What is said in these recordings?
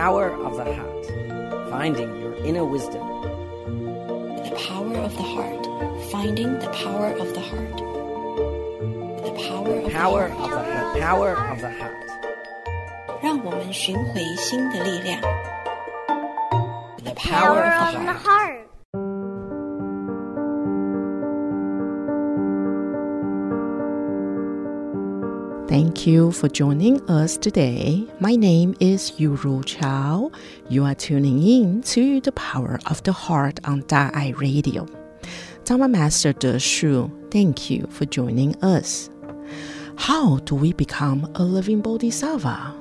power of the heart, finding your inner wisdom. The power of the heart, finding the power of the heart. The power of Power the of heart. the, the power of the heart. 让我们寻回心的力量。The power power of of the the heart. Thank you for joining us today. My name is Yuru Chao. You are tuning in to the Power of the Heart on Da'ai Radio. Dharma Master De Shu, thank you for joining us. How do we become a living bodhisattva?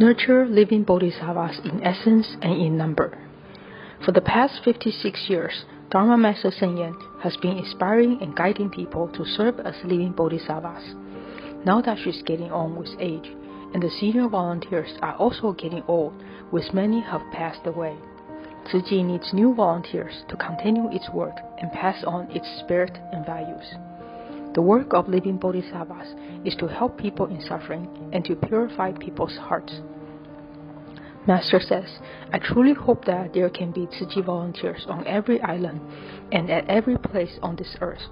Nurture living bodhisattvas in essence and in number. For the past 56 years, Dharma Master Cheng Yen has been inspiring and guiding people to serve as living bodhisattvas. Now that she's getting on with age, and the senior volunteers are also getting old, with many have passed away. Tzu needs new volunteers to continue its work and pass on its spirit and values. The work of living bodhisattvas is to help people in suffering and to purify people's hearts. Master says, I truly hope that there can be Tzu Chi volunteers on every island and at every place on this earth.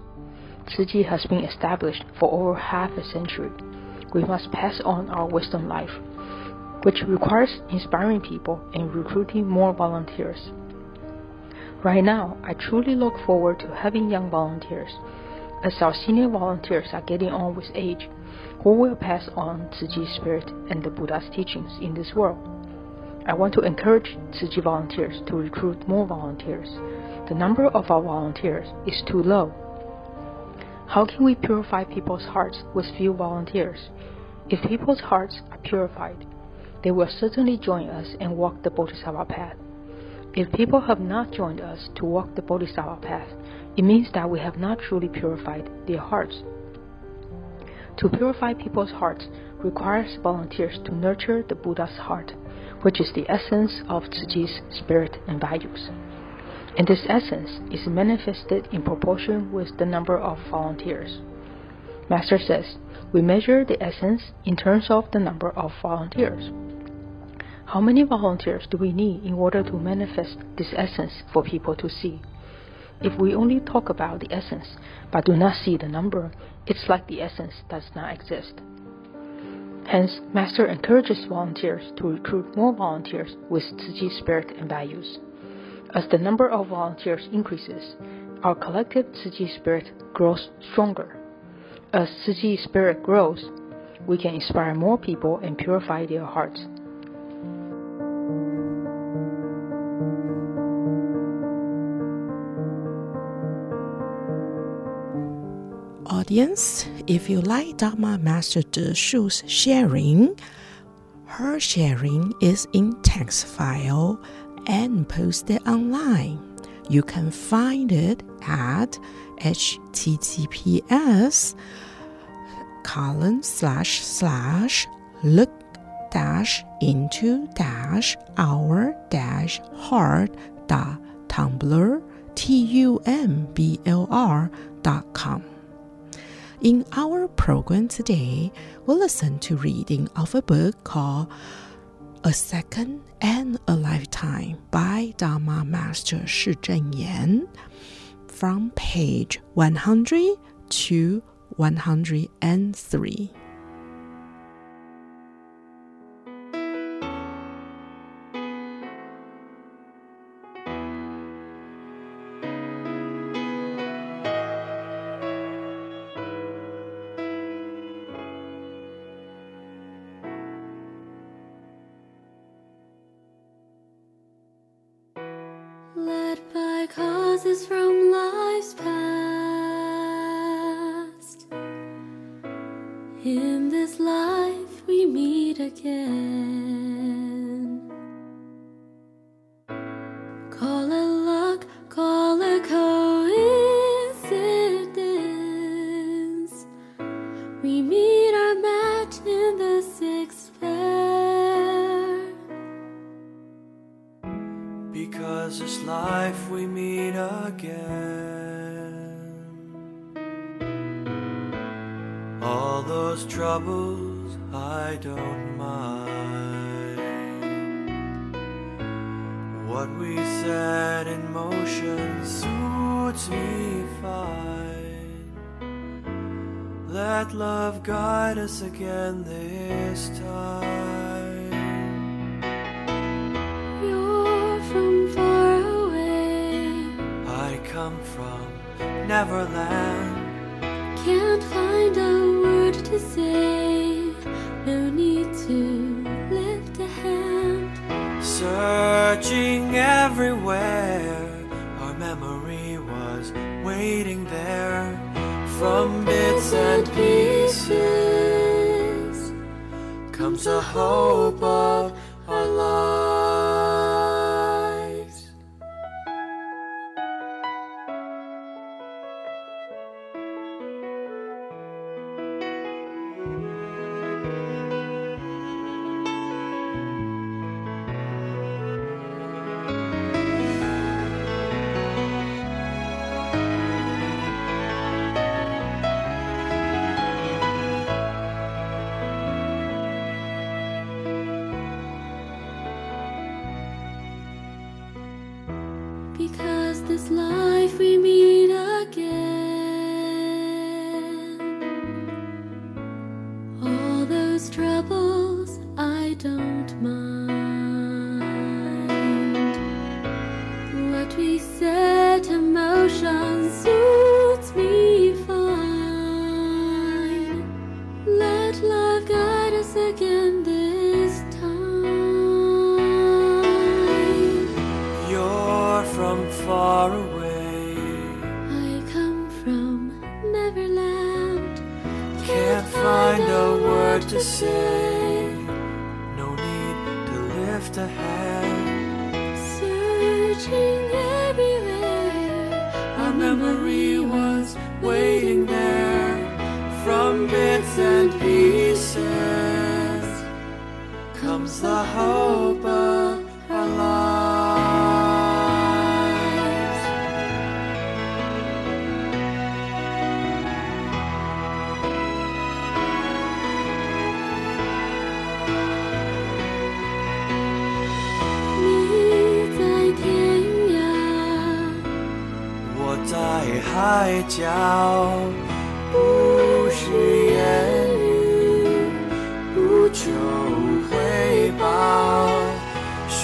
Tzu Chi has been established for over half a century. We must pass on our wisdom life, which requires inspiring people and recruiting more volunteers. Right now, I truly look forward to having young volunteers. As our senior volunteers are getting on with age, who will pass on Tzu Chi's spirit and the Buddha's teachings in this world. I want to encourage Tzu Chi volunteers to recruit more volunteers. The number of our volunteers is too low. How can we purify people's hearts with few volunteers? If people's hearts are purified, they will certainly join us and walk the Bodhisattva path. If people have not joined us to walk the Bodhisattva path, it means that we have not truly purified their hearts. To purify people's hearts requires volunteers to nurture the Buddha's heart, which is the essence of Chi's spirit and values. And this essence is manifested in proportion with the number of volunteers. Master says, we measure the essence in terms of the number of volunteers. How many volunteers do we need in order to manifest this essence for people to see? If we only talk about the essence but do not see the number, it's like the essence does not exist. Hence, Master encourages volunteers to recruit more volunteers with Tzu spirit and values. As the number of volunteers increases, our collective Tzu spirit grows stronger. As Tzu spirit grows, we can inspire more people and purify their hearts. Audience, if you like Dharma Master De Shu's sharing, her sharing is in text file and posted online. You can find it at https colon slash slash look dash into dash our dash heart dot tumblr t u m b l r dot com. In our program today, we'll listen to reading of a book called A Second and a Lifetime by Dharma Master Shi Zhenyan from page 100 to 103. Again. What we set in motion suits me fine. Let love guide us again this time. You're from far away. I come from Neverland. Can't find a word to say. No need to lift a hand. Searching everywhere, our memory was waiting there. From bits and pieces comes a hope 在海角，不是言语，不求回报，寻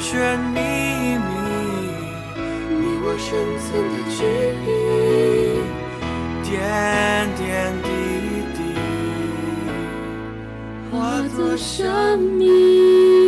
寻觅觅，你我深层的距离，点点滴滴，化作生命。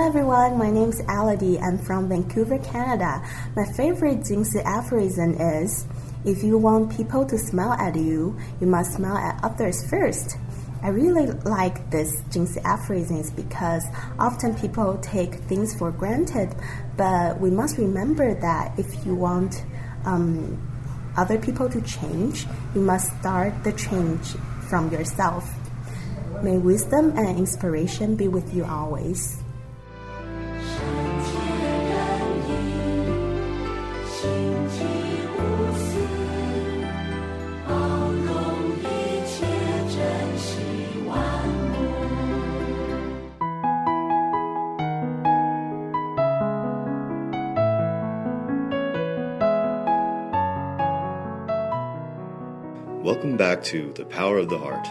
Hello everyone, my name is Elodie. I'm from Vancouver, Canada. My favorite Jingsi aphorism is If you want people to smile at you, you must smile at others first. I really like this Jingsi aphorisms because often people take things for granted, but we must remember that if you want um, other people to change, you must start the change from yourself. May wisdom and inspiration be with you always.《Welcome back to The Power of the Heart.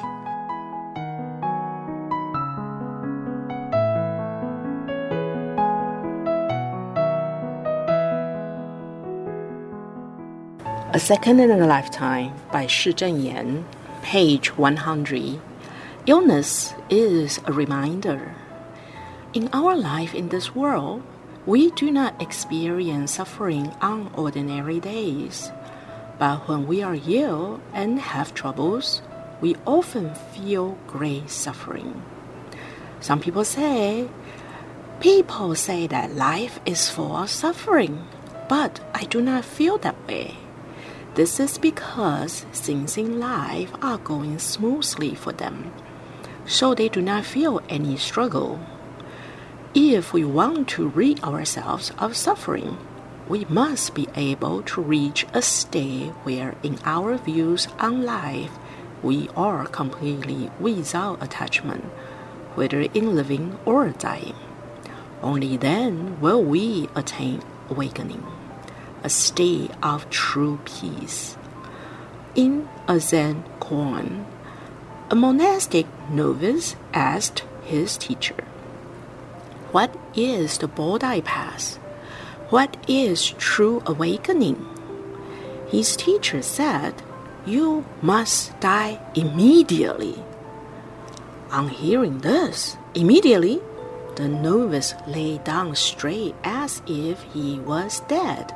A Second in a Lifetime by Shi Zhenyan, page 100. Illness is a reminder. In our life in this world, We do not experience suffering on ordinary days, but when we are ill and have troubles, we often feel great suffering. Some people say, People say that life is full of suffering, but I do not feel that way. This is because things in life are going smoothly for them, so they do not feel any struggle. If we want to rid ourselves of suffering, we must be able to reach a state where, in our views on life, we are completely without attachment, whether in living or dying. Only then will we attain awakening, a state of true peace. In a Zen koan, a monastic novice asked his teacher, What is the Bodhi path? What is true awakening? His teacher said, You must die immediately. On hearing this, immediately the novice lay down straight as if he was dead.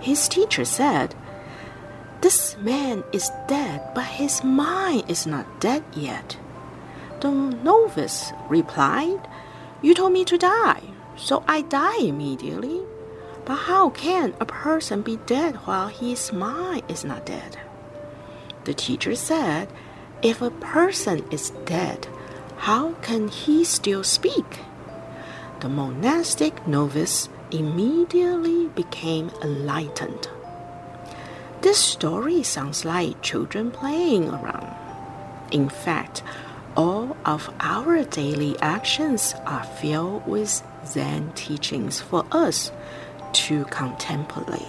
His teacher said, This man is dead, but his mind is not dead yet. The novice replied, You told me to die, so I die immediately. But how can a person be dead while his mind is not dead? The teacher said, If a person is dead, how can he still speak? The monastic novice immediately became enlightened. This story sounds like children playing around. In fact, all of our daily actions are filled with Zen teachings for us to contemplate.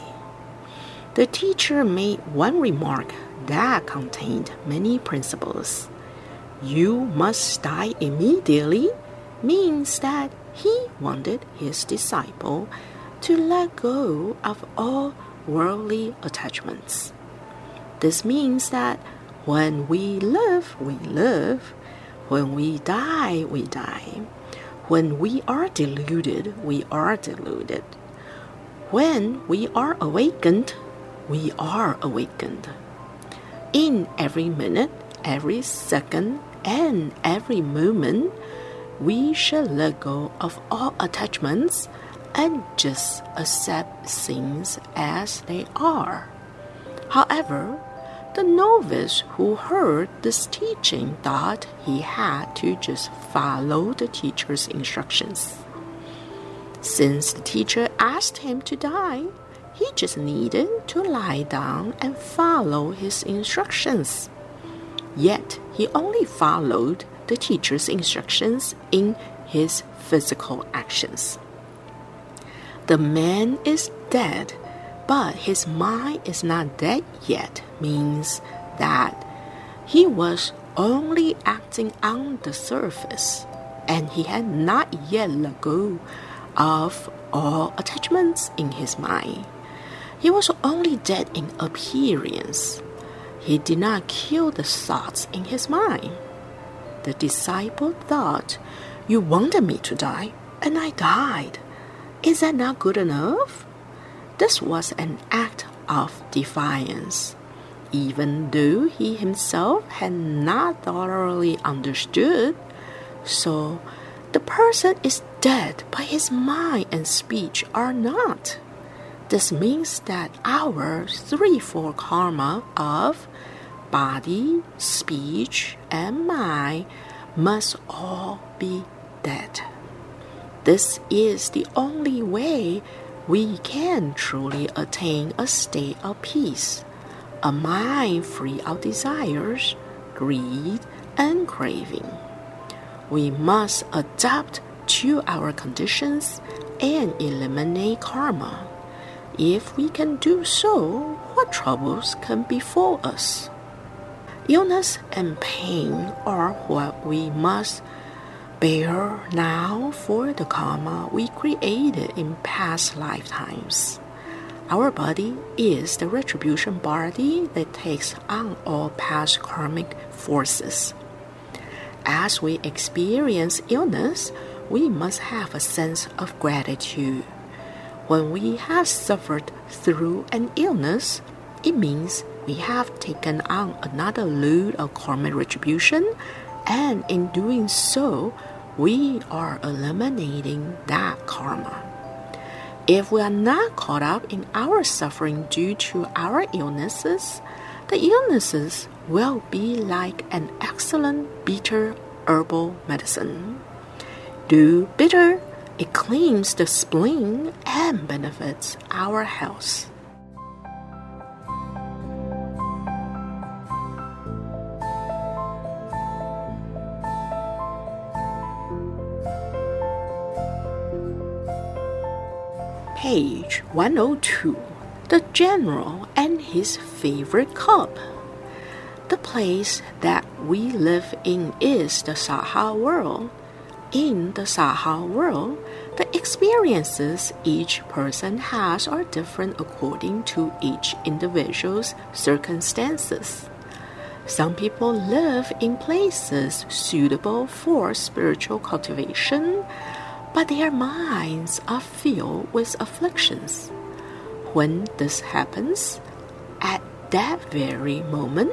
The teacher made one remark that contained many principles you must die immediately means that he wanted his disciple to let go of all worldly attachments. This means that when we live, we live. When we die, we die. When we are deluded, we are deluded. When we are awakened, we are awakened. In every minute, every second, and every moment, we shall let go of all attachments and just accept things as they are. However, the novice who heard this teaching thought he had to just follow the teacher's instructions. Since the teacher asked him to die, he just needed to lie down and follow his instructions. Yet he only followed the teacher's instructions in his physical actions. The man is dead, but his mind is not dead yet, means that he was only acting on the surface and he had not yet let go of all attachments in his mind. He was only dead in appearance he did not kill the thoughts in his mind. The disciple thought, You wanted me to die, and I died. Is that not good enough? This was an act of defiance. Even though he himself had not thoroughly understood, so the person is dead, but his mind and speech are not. This means that our threefold karma of body, speech, and mind must all be dead. This is the only way we can truly attain a state of peace, a mind free of desires, greed, and craving. We must adapt to our conditions and eliminate karma. If we can do so, what troubles can befall us? Illness and pain are what we must bear now for the karma we created in past lifetimes. Our body is the retribution body that takes on all past karmic forces. As we experience illness, we must have a sense of gratitude. When we have suffered through an illness, it means we have taken on another load of karmic retribution, and in doing so, we are eliminating that karma. If we are not caught up in our suffering due to our illnesses, the illnesses will be like an excellent bitter herbal medicine. Do bitter, it cleans the spleen and benefits our health. Page 102 The General and His Favorite Cup. The place that we live in is the Saha world. In the Saha world, the experiences each person has are different according to each individual's circumstances. Some people live in places suitable for spiritual cultivation, but their minds are filled with afflictions. When this happens, at that very moment,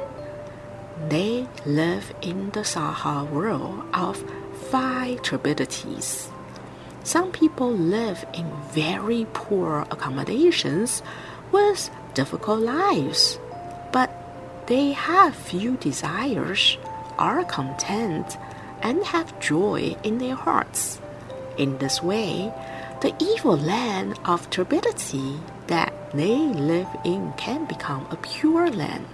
they live in the Saha world of five turbidities. Some people live in very poor accommodations with difficult lives, but they have few desires, are content, and have joy in their hearts. In this way, the evil land of turbidity that they live in can become a pure land.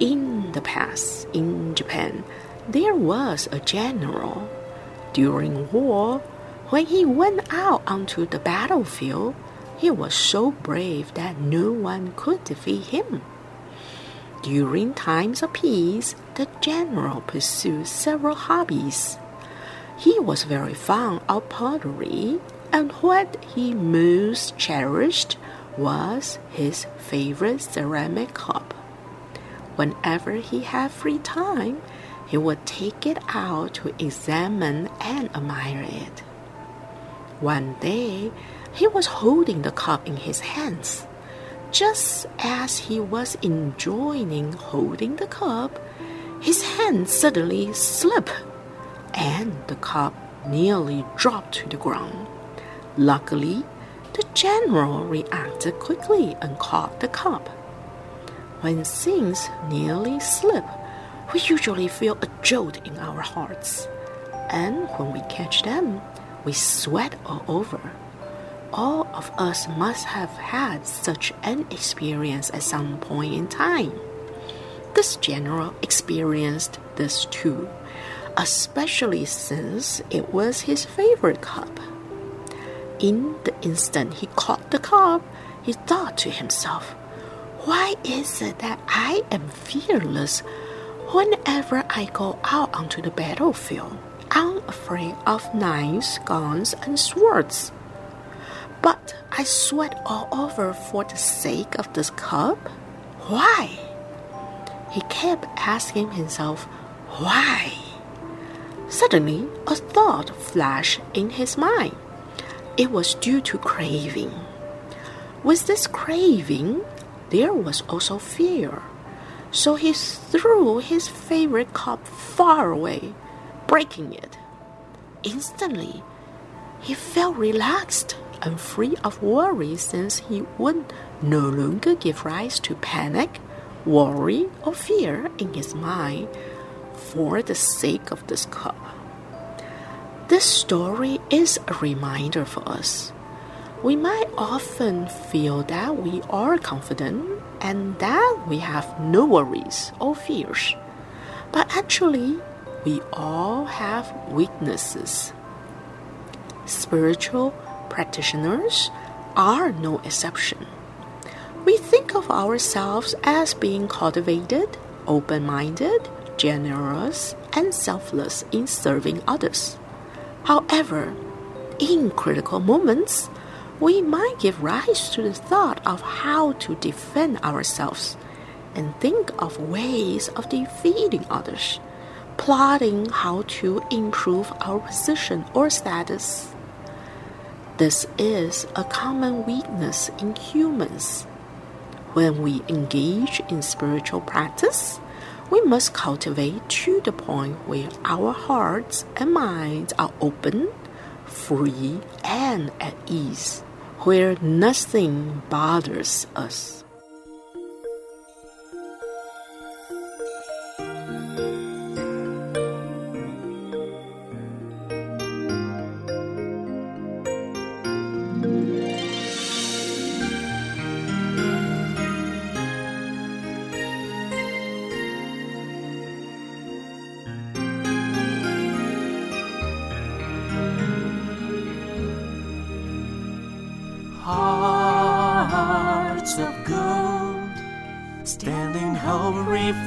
In the past, in Japan, there was a general. During war, when he went out onto the battlefield, he was so brave that no one could defeat him. During times of peace, the general pursued several hobbies. He was very fond of pottery, and what he most cherished was his favorite ceramic cup. Whenever he had free time, he would take it out to examine and admire it. One day, he was holding the cup in his hands. Just as he was enjoying holding the cup, his hand suddenly slipped and the cup nearly dropped to the ground. Luckily, the general reacted quickly and caught the cup. When things nearly slip, we usually feel a jolt in our hearts. And when we catch them, we sweat all over. All of us must have had such an experience at some point in time. This general experienced this too, especially since it was his favorite cup. In the instant he caught the cup, he thought to himself, why is it that I am fearless whenever I go out onto the battlefield? I'm afraid of knives, guns, and swords. But I sweat all over for the sake of this cup? Why? He kept asking himself, why? Suddenly, a thought flashed in his mind. It was due to craving. With this craving, there was also fear. So he threw his favorite cup far away, breaking it. Instantly, he felt relaxed and free of worry since he would no longer give rise to panic, worry, or fear in his mind for the sake of this cup. This story is a reminder for us we might often feel that we are confident and that we have no worries or fears. But actually, we all have weaknesses. Spiritual practitioners are no exception. We think of ourselves as being cultivated, open minded, generous, and selfless in serving others. However, in critical moments, we might give rise to the thought of how to defend ourselves and think of ways of defeating others. plotting how to improve our position or status. This is a common weakness in humans. When we engage in spiritual practice, we must cultivate to the point where our hearts and minds are open, free, and at ease, where nothing bothers us.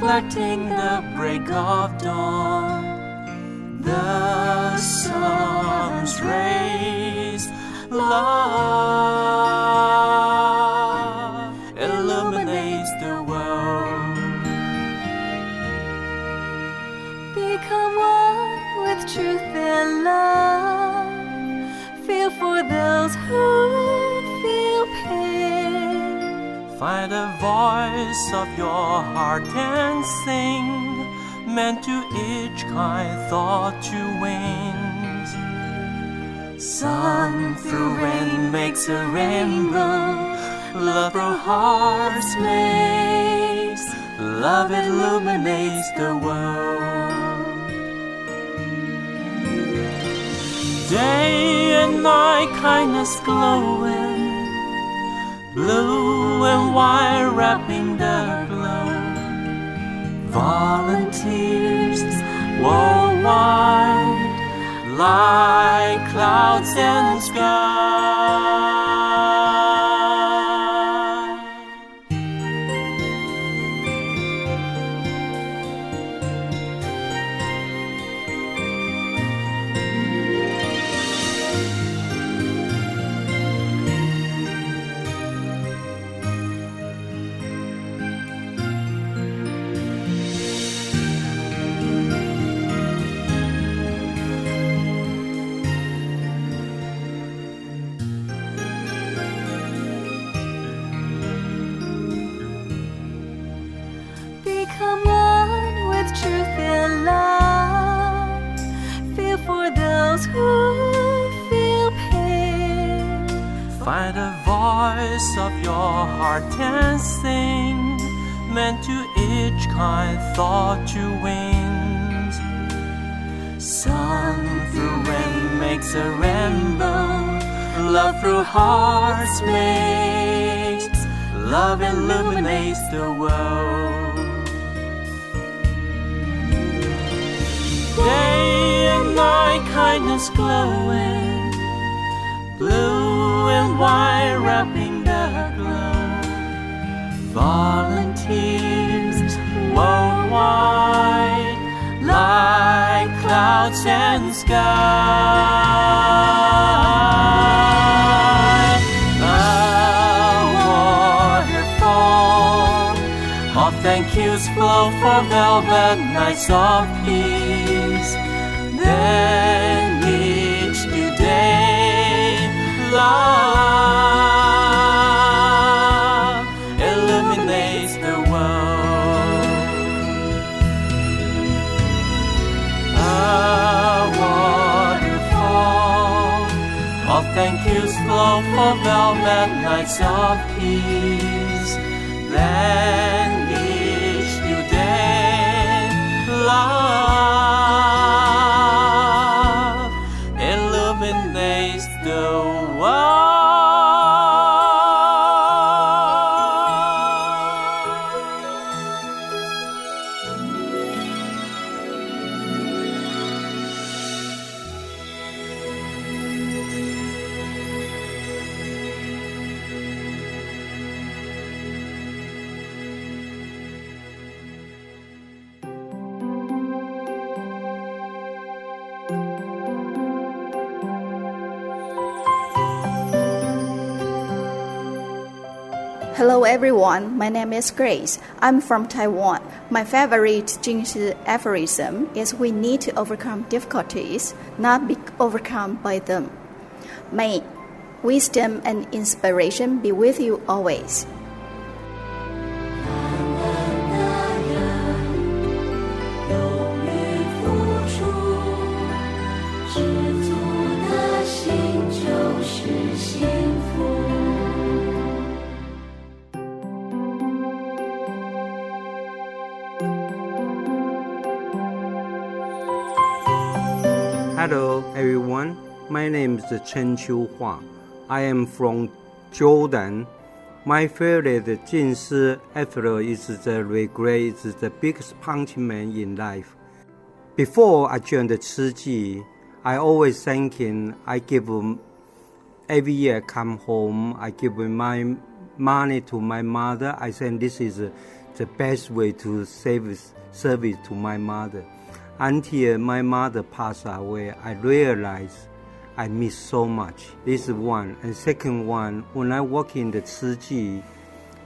Reflecting the break of dawn. The sun's rays, love Find a voice of your heart and sing, meant to each kind thought to wings. Sun through rain makes a rainbow, love through hearts makes, love illuminates the world. Day and night, kindness glowing, blue and white wrapping the glow. Volunteers worldwide, like clouds and sky. Heart sing, meant to each kind thought to wings. Sun through rain makes a rainbow, love through hearts makes, love illuminates the world. Day and night, kindness glowing, blue and white wrapping. Volunteers worldwide, like clouds and sky. A waterfall of thank yous flow for velvet nights of peace. Then each new day, love thank yous flow for velvet nights of peace. Then each new day, love Hello everyone, my name is Grace. I'm from Taiwan. My favorite Jingsi aphorism is we need to overcome difficulties, not be overcome by them. May wisdom and inspiration be with you always. Name Chen Qiu Hua. I am from Jordan. My favorite Jin Si after is the regret is the biggest punishment in life. Before I joined the Chi Ji, I always thinking I give um, every year I come home, I give my money to my mother. I think this is the best way to service service to my mother. Until my mother passed away, I realized I miss so much. This is one. And second one, when I work in the Chi Ji,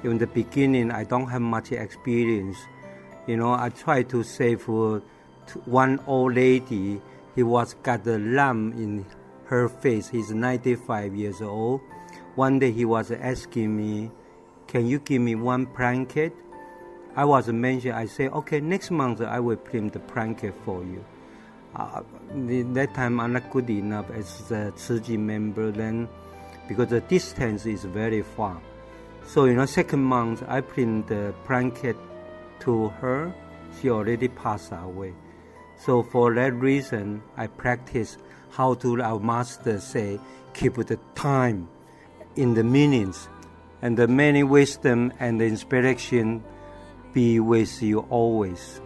in the beginning, I don't have much experience. You know, I try to save uh, one old lady. He was got a lump in her face. He's 95 years old. One day he was asking me, "Can you give me one blanket?" I was mentioned. I say, "Okay, next month I will print the blanket for you." Uh, the- that time I'm not good enough as a Chi member then, because the distance is very far. So you know, second month I print the blanket to her. She already passed away. So for that reason, I practice how to our master say, keep the time in the minutes, and the many wisdom and the inspiration be with you always.